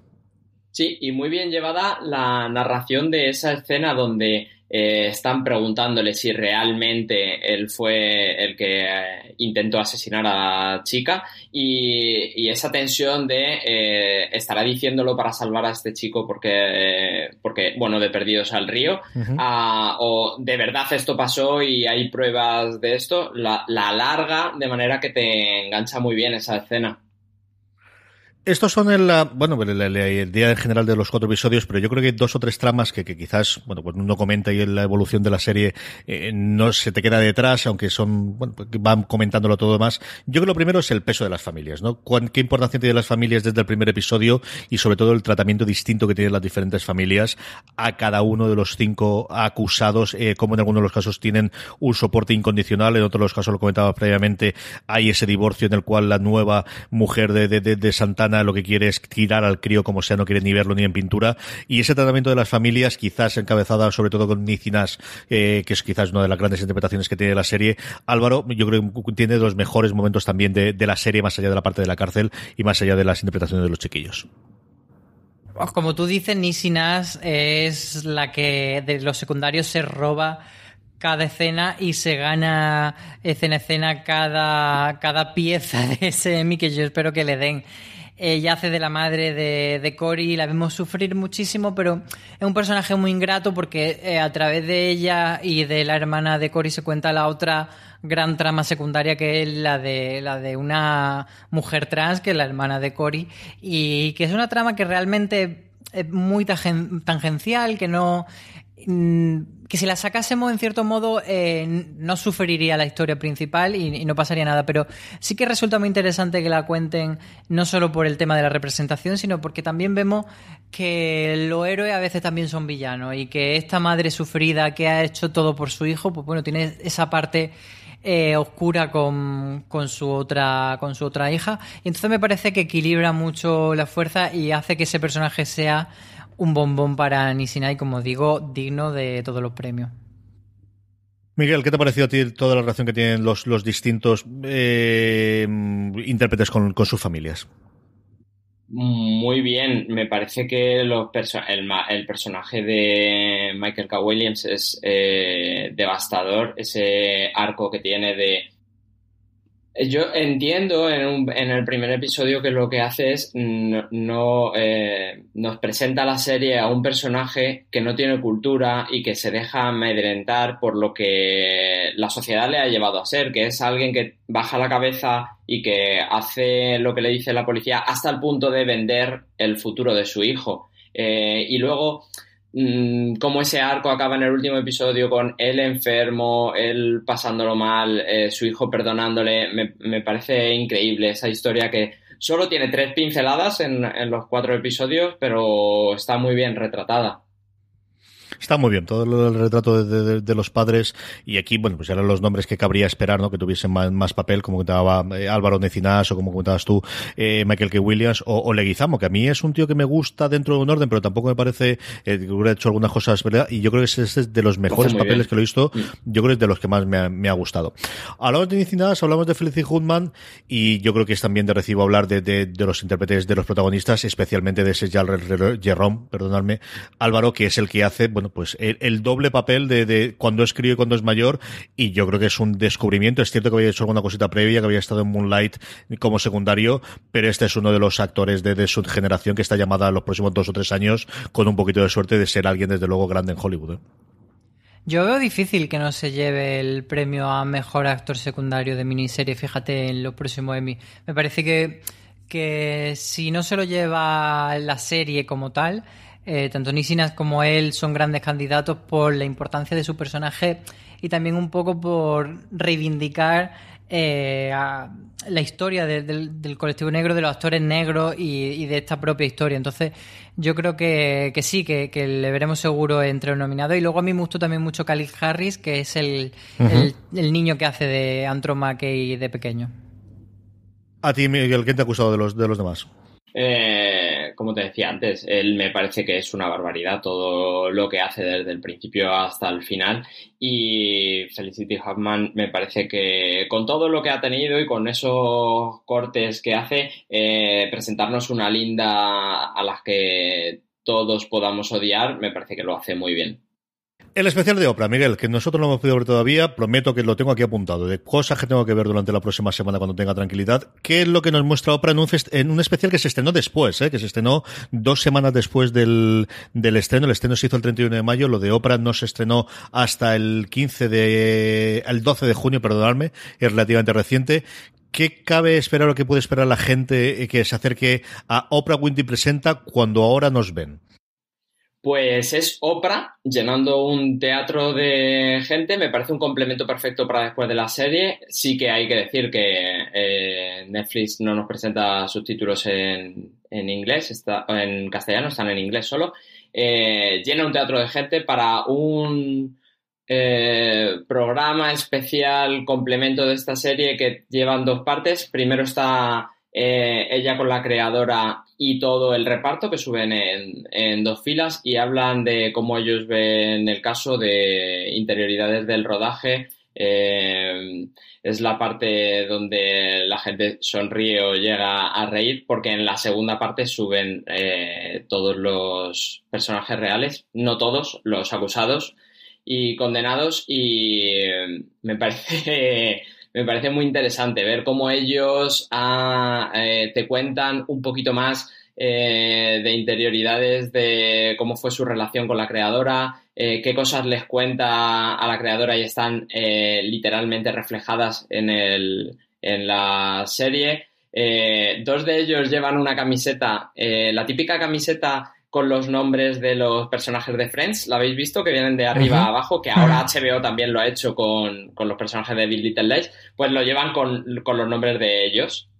Sí, y muy bien llevada la narración de esa escena donde eh, están preguntándole si realmente él fue el que eh, intentó asesinar a la chica y, esa tensión de eh, estará diciéndolo para salvar a este chico porque, porque bueno, de perdidos al río. Ah, o de verdad esto pasó y hay pruebas de esto, la, la alarga de manera que te engancha muy bien esa escena. Estos son el, bueno, el, día en general de los cuatro episodios, pero yo creo que dos o tres tramas que, quizás, bueno, pues uno comenta y en la evolución de la serie eh, no se te queda detrás, aunque son, bueno, pues van comentándolo todo más. Yo creo que lo primero es el peso de las familias, ¿no? ¿Qué importancia tienen las familias desde el primer episodio y sobre todo el tratamiento distinto que tienen las diferentes familias a cada uno de los cinco acusados, eh, como en algunos de los casos tienen un soporte incondicional, en otros de los casos lo comentaba previamente, hay ese divorcio en el cual la nueva mujer de, de, de Santana lo que quiere es tirar al crío como sea, no quiere ni verlo ni en pintura. Y ese tratamiento de las familias, quizás encabezada sobre todo con Nicinas, eh, que es quizás una de las grandes interpretaciones que tiene la serie. Álvaro, yo creo que tiene los mejores momentos también de, la serie, más allá de la parte de la cárcel y más allá de las interpretaciones de los chiquillos. Pues como tú dices, Nisinas es la que de los secundarios se roba cada escena y se gana escena a escena cada, cada pieza de ese Emmy que yo espero que le den. Ella hace de la madre de, de Cory, la vemos sufrir muchísimo, pero es un personaje muy ingrato porque eh, a través de ella y de la hermana de Cory se cuenta la otra gran trama secundaria que es la de la de una mujer trans que es la hermana de Cory y que es una trama que realmente es muy tangencial, que no mm, que si la sacásemos en cierto modo eh, no sufriría la historia principal y, no pasaría nada, pero sí que resulta muy interesante que la cuenten no solo por el tema de la representación, sino porque también vemos que los héroes a veces también son villanos y que esta madre sufrida que ha hecho todo por su hijo, pues bueno, tiene esa parte eh, oscura con, con, su otra, con su otra hija. Y entonces me parece que equilibra mucho la fuerza y hace que ese personaje sea un bombón para Nisinai, como digo, digno de todos los premios. Miguel, ¿qué te ha parecido a ti toda la relación que tienen los, los distintos eh, intérpretes con, sus familias? Muy bien, me parece que los el, el, personaje de Michael K. Williams es eh, devastador, ese arco que tiene de yo entiendo en, el primer episodio que lo que hace es no, eh, nos presenta la serie a un personaje que no tiene cultura y que se deja amedrentar por lo que la sociedad le ha llevado a ser, que es alguien que baja la cabeza y que hace lo que le dice la policía hasta el punto de vender el futuro de su hijo. Eh, y luego Mm, cómo ese arco acaba en el último episodio con él enfermo, él pasándolo mal, eh, su hijo perdonándole, me, parece increíble esa historia que solo tiene tres pinceladas en los cuatro episodios, pero está muy bien retratada. Está muy bien, todo el retrato de, los padres y aquí, bueno, pues eran los nombres que cabría esperar, ¿no? Que tuviesen más, papel, como comentaba eh, Álvaro Necinas o como comentabas tú, eh, Michael K. Williams o, Leguizamo, que a mí es un tío que me gusta dentro de un orden, pero tampoco me parece eh, que hubiera hecho algunas cosas, ¿verdad? Y yo creo que ese es de los mejores papeles que lo he visto, mm. yo creo que es de los que más me ha, me ha gustado. Hablamos de Necinas, hablamos de Felicity Hoodman y yo creo que es también de recibo hablar de, de, los intérpretes de los protagonistas, especialmente de ese Jerome, perdonadme, Álvaro, que es el que hace, bueno, pues el, doble papel de, cuando es crío y cuando es mayor, y yo creo que es un descubrimiento. Es cierto que había hecho alguna cosita previa, que había estado en Moonlight como secundario, pero este es uno de los actores de, su generación que está llamada a los próximos dos o tres años, con un poquito de suerte de ser alguien, desde luego, grande en Hollywood. ¿eh? Yo veo difícil que no se lleve el premio a mejor actor secundario de miniserie, fíjate en los próximos Emmy. Me parece que, que si no se lo lleva la serie como tal, eh, tanto Nisinas como él son grandes candidatos por la importancia de su personaje y también un poco por reivindicar eh, la historia del colectivo negro, de los actores negros y, de esta propia historia. Entonces, yo creo que, sí, que, le veremos seguro entre los nominados. Y luego a mí me gustó también mucho Khalid Harris, que es el, niño que hace de Andrew McKay de pequeño. A ti, Miguel, ¿quién te ha acusado de los, de los demás? Eh, como te decía antes, él me parece que es una barbaridad todo lo que hace desde el principio hasta el final y Felicity Huffman me parece que con todo lo que ha tenido y con esos cortes que hace, eh, presentarnos una linda a las que todos podamos odiar, me parece que lo hace muy bien. El especial de Oprah, Miguel, que nosotros no hemos podido ver todavía, prometo que lo tengo aquí apuntado, de cosas que tengo que ver durante la próxima semana cuando tenga tranquilidad. ¿Qué es lo que nos muestra Oprah en un, en un especial que se estrenó después, eh? que se estrenó dos semanas después del, del estreno? El estreno se hizo el 31 de mayo, lo de Oprah no se estrenó hasta el 15 de, el 12 de junio, perdonadme, es relativamente reciente. ¿Qué cabe esperar o qué puede esperar la gente que se acerque a Oprah Winfrey Presenta cuando ahora nos ven? Pues es Oprah llenando un teatro de gente. Me parece un complemento perfecto para después de la serie. Sí que hay que decir que eh, Netflix no nos presenta subtítulos en, en inglés, está, en castellano, están en inglés solo. Eh, llena un teatro de gente para un eh, programa especial complemento de esta serie que llevan dos partes. Primero está ella con la creadora y todo el reparto que suben en, dos filas y hablan de cómo ellos ven el caso de interioridades del rodaje. Eh, es la parte donde la gente sonríe o llega a reír porque en la segunda parte suben eh, todos los personajes reales, no todos, los acusados y condenados y eh, me parece me parece muy interesante ver cómo ellos ah, eh, te cuentan un poquito más eh, de interioridades de cómo fue su relación con la creadora, eh, qué cosas les cuenta a la creadora y están literalmente reflejadas en, el, en la serie. dos de ellos llevan una camiseta, la típica camiseta con los nombres de los personajes de Friends, ¿lo habéis visto? Que vienen de arriba a abajo, que ahora HBO también lo ha hecho con, los personajes de Bill Little Lies, pues lo llevan con, los nombres de ellos.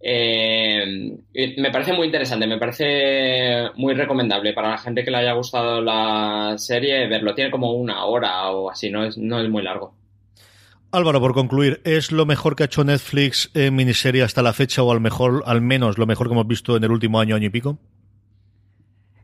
Eh, me parece muy interesante, me parece muy recomendable para la gente que le haya gustado la serie verlo. Tiene como una hora o así, no es, no es muy largo. Álvaro, por concluir, ¿es lo mejor que ha hecho Netflix en miniserie hasta la fecha o al mejor, al menos lo mejor que hemos visto en el último año, año y pico?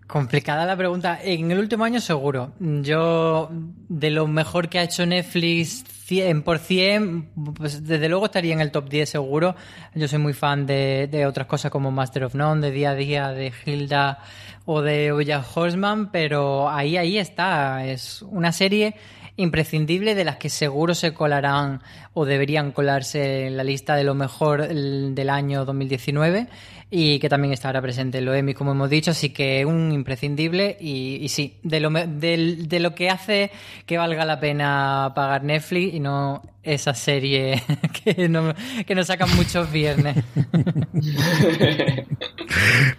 Complicada la pregunta. En el último año seguro. Yo, de lo mejor que ha hecho Netflix 100%, pues desde luego estaría en el top 10 seguro. Yo soy muy fan de, otras cosas como Master of None, de Día a Día, de Hilda o de Oya Horseman, pero ahí, ahí está. Es una serie imprescindible de las que seguro se colarán o deberían colarse en la lista de lo mejor del año 2019 y que también estará presente en los Emmy, como hemos dicho, así que un imprescindible y, sí, de lo, de, lo que hace que valga la pena pagar Netflix y no esa serie que, no, que nos sacan muchos viernes.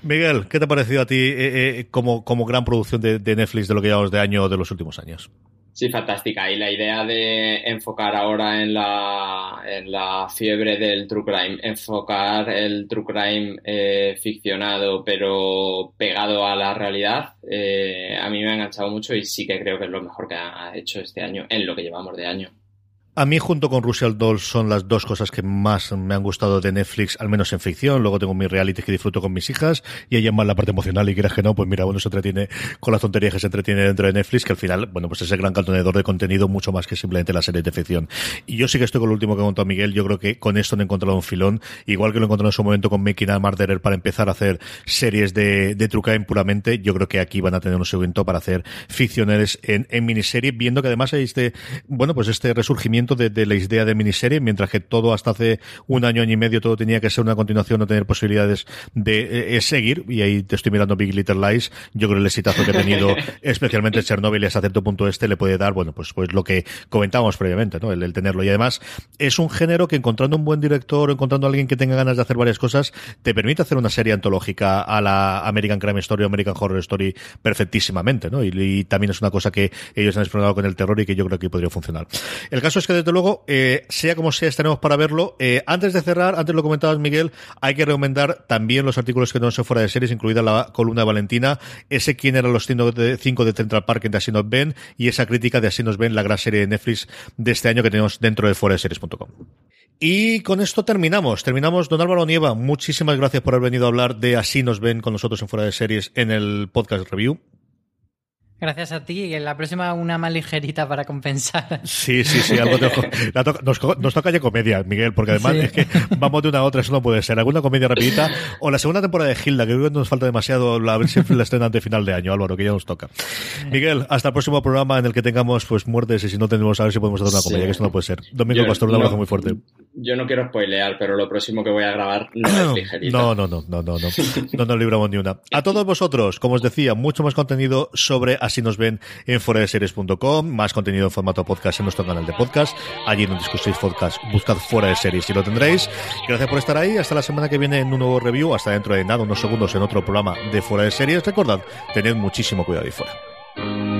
Miguel, ¿qué te ha parecido a ti eh, eh, como, como gran producción de, de Netflix de lo que llevamos de año de los últimos años? Sí, fantástica. Y la idea de enfocar ahora en la, en la fiebre del true crime, enfocar el true crime eh, ficcionado pero pegado a la realidad, eh, a mí me ha enganchado mucho y sí que creo que es lo mejor que ha hecho este año, en lo que llevamos de año. A mí, junto con Russell Dolls, son las dos cosas que más me han gustado de Netflix, al menos en ficción. Luego tengo mi reality que disfruto con mis hijas y ella más la parte emocional. Y quieras que no, pues mira, uno se entretiene con las tonterías que se entretiene dentro de Netflix, que al final, bueno, pues es el gran contenedor de contenido mucho más que simplemente la serie de ficción. Y yo sí que estoy con lo último que contó Miguel. Yo creo que con esto no he encontrado un filón, igual que lo encontré en su momento con Making a Murderer para empezar a hacer series de, de True puramente. Yo creo que aquí van a tener un seguimiento para hacer ficciones en, en miniserie, viendo que además hay este, bueno, pues este resurgimiento de, de la idea de miniserie, mientras que todo hasta hace un año, año y medio, todo tenía que ser una continuación, no tener posibilidades de eh, seguir. Y ahí te estoy mirando Big Little Lies. Yo creo el exitazo que ha tenido, especialmente Chernobyl y hasta cierto punto este, le puede dar, bueno, pues, pues lo que comentábamos previamente, ¿no? El, tenerlo. Y además, es un género que encontrando un buen director encontrando a alguien que tenga ganas de hacer varias cosas, te permite hacer una serie antológica a la American Crime Story o American Horror Story perfectísimamente, ¿no? Y, también es una cosa que ellos han explorado con el terror y que yo creo que podría funcionar. El caso es que, desde luego, eh, sea como sea, estaremos para verlo. Eh, antes de cerrar, antes lo comentabas, Miguel, hay que recomendar también los artículos que no son fuera de series, incluida la columna de Valentina, ese quién eran los cinco de, Central Park de Así nos ven y esa crítica de Así nos ven, la gran serie de Netflix de este año que tenemos dentro de fuera de series.com. Y con esto terminamos. Terminamos. Don Álvaro Nieva, muchísimas gracias por haber venido a hablar de Así nos ven con nosotros en fuera de series en el podcast review. Gracias a ti. Y en la próxima una más ligerita para compensar. Sí, sí, sí. Algo nos, toca ya comedia, Miguel, porque además es que vamos de una a otra, eso no puede ser. Alguna comedia rapidita. O la segunda temporada de Hilda, que creo que nos falta demasiado la ver si la estrena de final de año, Álvaro, que ya nos toca. Miguel, hasta el próximo programa en el que tengamos pues muertes y si no tenemos a ver si podemos hacer una comedia, que esto no puede ser. Domingo Pastor, un abrazo muy fuerte. Yo no quiero spoilear, pero lo próximo que voy a grabar no es ligerita. No, no, no, no, no, no. No nos libramos ni una. A todos vosotros, como os decía, mucho más contenido sobre Así nos ven en foradeseries.com, más contenido en formato podcast en nuestro canal de podcast. Allí donde discutéis podcast, buscad fuera de series y lo tendréis. Gracias por estar ahí. Hasta la semana que viene en un nuevo review. Hasta dentro de nada, unos segundos en otro programa de fuera de series. Recordad, tened muchísimo cuidado ahí fuera.